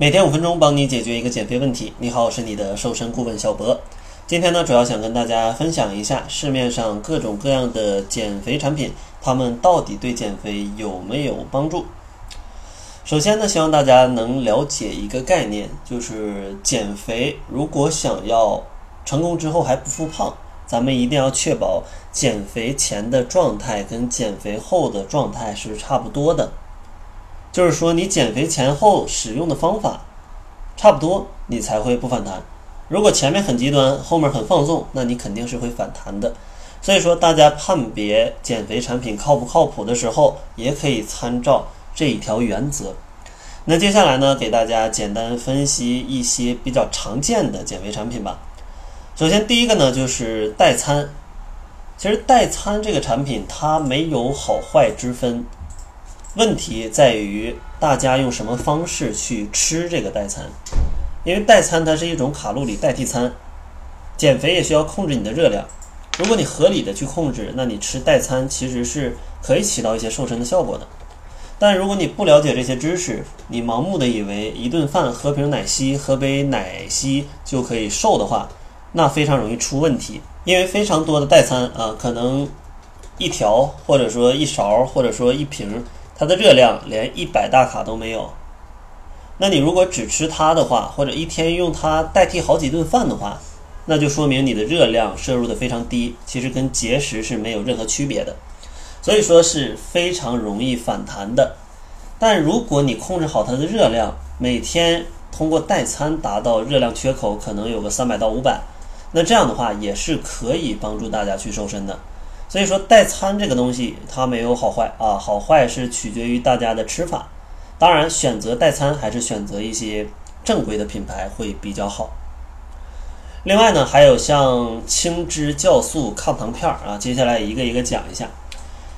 每天五分钟，帮你解决一个减肥问题。你好，我是你的瘦身顾问小博。今天呢，主要想跟大家分享一下市面上各种各样的减肥产品，它们到底对减肥有没有帮助？首先呢，希望大家能了解一个概念，就是减肥如果想要成功之后还不复胖，咱们一定要确保减肥前的状态跟减肥后的状态是差不多的。就是说，你减肥前后使用的方法差不多，你才会不反弹。如果前面很极端，后面很放纵，那你肯定是会反弹的。所以说，大家判别减肥产品靠不靠谱的时候，也可以参照这一条原则。那接下来呢，给大家简单分析一些比较常见的减肥产品吧。首先，第一个呢就是代餐。其实代餐这个产品它没有好坏之分，问题在于大家用什么方式去吃这个代餐。因为代餐它是一种卡路里代替餐，减肥也需要控制你的热量。如果你合理的去控制，那你吃代餐其实是可以起到一些瘦身的效果的。但如果你不了解这些知识，你盲目的以为一顿饭喝瓶奶昔、喝杯奶昔就可以瘦的话，那非常容易出问题。因为非常多的代餐啊，可能一条或者说一勺或者说一瓶，它的热量连一百大卡都没有。那你如果只吃它的话，或者一天用它代替好几顿饭的话，那就说明你的热量摄入的非常低，其实跟节食是没有任何区别的，所以说是非常容易反弹的。但如果你控制好它的热量，每天通过代餐达到热量缺口可能有个三百到五百，那这样的话也是可以帮助大家去瘦身的。所以说代餐这个东西它没有好坏啊，好坏是取决于大家的吃法。当然，选择代餐还是选择一些正规的品牌会比较好。另外呢，还有像青汁酵素抗糖片儿啊，接下来一个一个讲一下。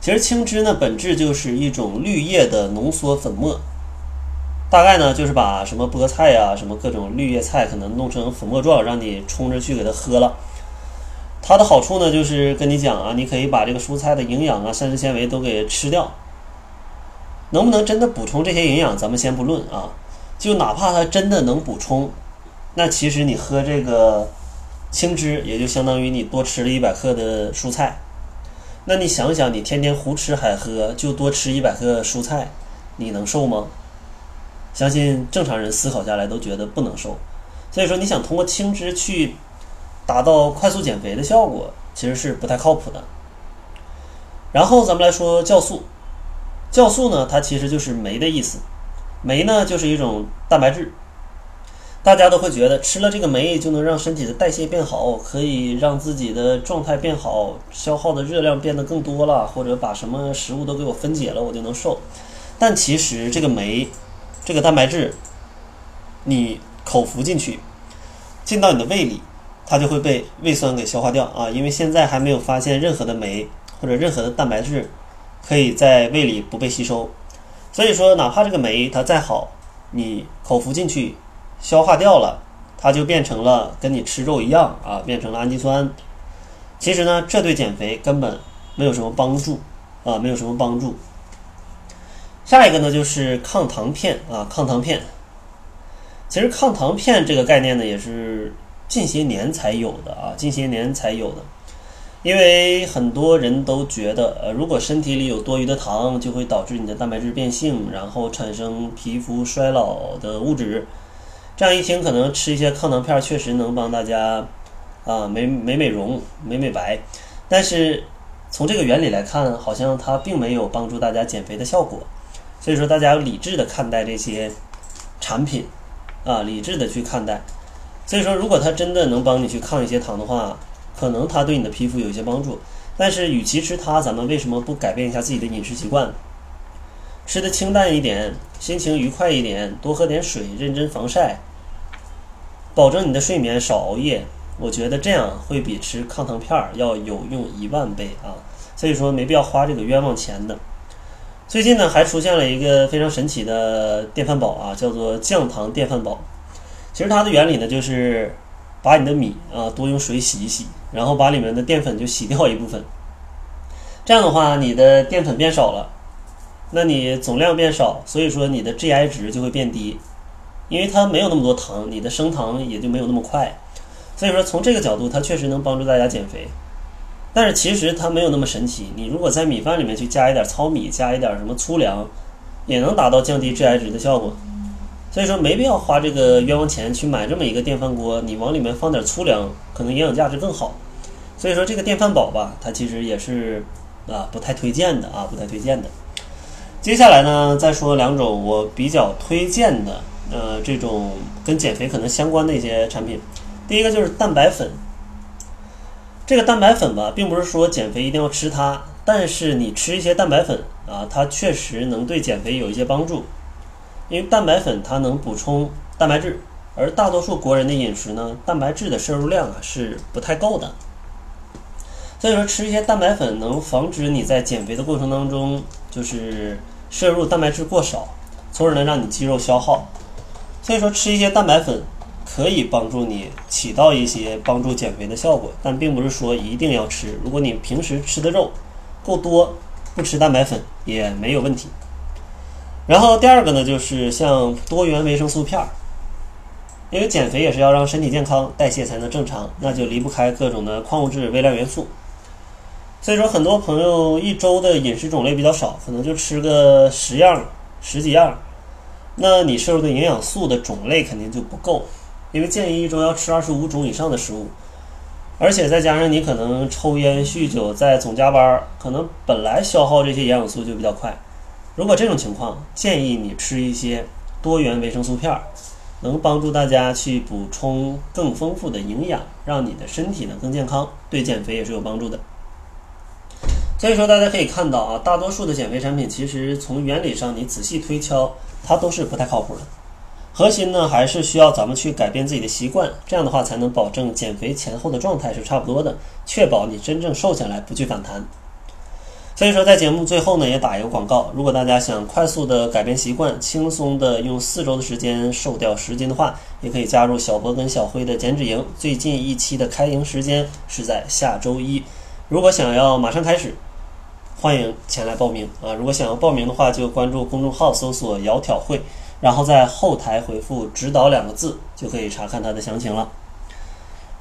其实青汁呢，本质就是一种绿叶的浓缩粉末，大概呢就是把什么菠菜呀、什么各种绿叶菜可能弄成粉末状，让你冲着去给它喝了。它的好处呢，就是跟你讲啊，你可以把这个蔬菜的营养啊、膳食纤维都给吃掉。能不能真的补充这些营养，咱们先不论啊。就哪怕它真的能补充，那其实你喝这个青汁，也就相当于你多吃了一百克的蔬菜。那你想想，你天天胡吃海喝，就多吃一百克蔬菜，你能瘦吗？相信正常人思考下来都觉得不能瘦。所以说，你想通过青汁去达到快速减肥的效果，其实是不太靠谱的。然后咱们来说酵素。酵素呢，它其实就是酶的意思。酶呢，就是一种蛋白质。大家都会觉得吃了这个酶就能让身体的代谢变好，可以让自己的状态变好，消耗的热量变得更多了，或者把什么食物都给我分解了，我就能瘦。但其实这个酶，这个蛋白质，你口服进去，进到你的胃里，它就会被胃酸给消化掉啊。因为现在还没有发现任何的酶或者任何的蛋白质。可以在胃里不被吸收，所以说哪怕这个酶它再好，你口服进去，消化掉了，它就变成了跟你吃肉一样啊，变成了氨基酸。其实呢，这对减肥根本没有什么帮助啊，没有什么帮助。下一个呢就是抗糖片啊，抗糖片。其实抗糖片这个概念呢，也是近些年才有的啊，近些年才有的。因为很多人都觉得，呃，如果身体里有多余的糖，就会导致你的蛋白质变性，然后产生皮肤衰老的物质。这样一听，可能吃一些抗糖片确实能帮大家啊美美美容、美美白。但是从这个原理来看，好像它并没有帮助大家减肥的效果。所以说，大家要理智的看待这些产品啊，理智的去看待。所以说，如果它真的能帮你去抗一些糖的话，可能它对你的皮肤有一些帮助，但是与其吃它，咱们为什么不改变一下自己的饮食习惯，吃的清淡一点，心情愉快一点，多喝点水，认真防晒，保证你的睡眠，少熬夜。我觉得这样会比吃抗糖片儿要有用一万倍啊！所以说没必要花这个冤枉钱的。最近呢，还出现了一个非常神奇的电饭煲啊，叫做降糖电饭煲。其实它的原理呢，就是。把你的米啊多用水洗一洗，然后把里面的淀粉就洗掉一部分。这样的话，你的淀粉变少了，那你总量变少，所以说你的 GI 值就会变低。因为它没有那么多糖，你的升糖也就没有那么快。所以说，从这个角度，它确实能帮助大家减肥。但是其实它没有那么神奇。你如果在米饭里面去加一点糙米，加一点什么粗粮，也能达到降低 GI 值的效果。所以说，没必要花这个冤枉钱去买这么一个电饭锅。你往里面放点粗粮，可能营养价值更好。所以说，这个电饭煲吧，它其实也是啊不太推荐的啊，不太推荐的。接下来呢，再说两种我比较推荐的呃这种跟减肥可能相关的一些产品。第一个就是蛋白粉。这个蛋白粉吧，并不是说减肥一定要吃它，但是你吃一些蛋白粉啊，它确实能对减肥有一些帮助。因为蛋白粉它能补充蛋白质，而大多数国人的饮食呢，蛋白质的摄入量啊是不太够的。所以说吃一些蛋白粉能防止你在减肥的过程当中，就是摄入蛋白质过少，从而能让你肌肉消耗。所以说吃一些蛋白粉。可以帮助你起到一些帮助减肥的效果，但并不是说一定要吃。如果你平时吃的肉够多，不吃蛋白粉也没有问题。然后第二个呢，就是像多元维生素片儿，因为减肥也是要让身体健康，代谢才能正常，那就离不开各种的矿物质、微量元素。所以说，很多朋友一周的饮食种类比较少，可能就吃个十样、十几样，那你摄入的营养素的种类肯定就不够。因为建议一周要吃二十五种以上的食物，而且再加上你可能抽烟酗酒，在总加班，可能本来消耗这些营养素就比较快。如果这种情况，建议你吃一些多元维生素片儿，能帮助大家去补充更丰富的营养，让你的身体呢更健康，对减肥也是有帮助的。所以说，大家可以看到啊，大多数的减肥产品其实从原理上你仔细推敲，它都是不太靠谱的。核心呢，还是需要咱们去改变自己的习惯，这样的话才能保证减肥前后的状态是差不多的，确保你真正瘦下来不去反弹。所以说，在节目最后呢，也打一个广告：如果大家想快速的改变习惯，轻松的用四周的时间瘦掉十斤的话，也可以加入小博跟小辉的减脂营。最近一期的开营时间是在下周一。如果想要马上开始，欢迎前来报名啊！如果想要报名的话，就关注公众号搜索“窈窕会”。然后在后台回复“指导”两个字，就可以查看它的详情了。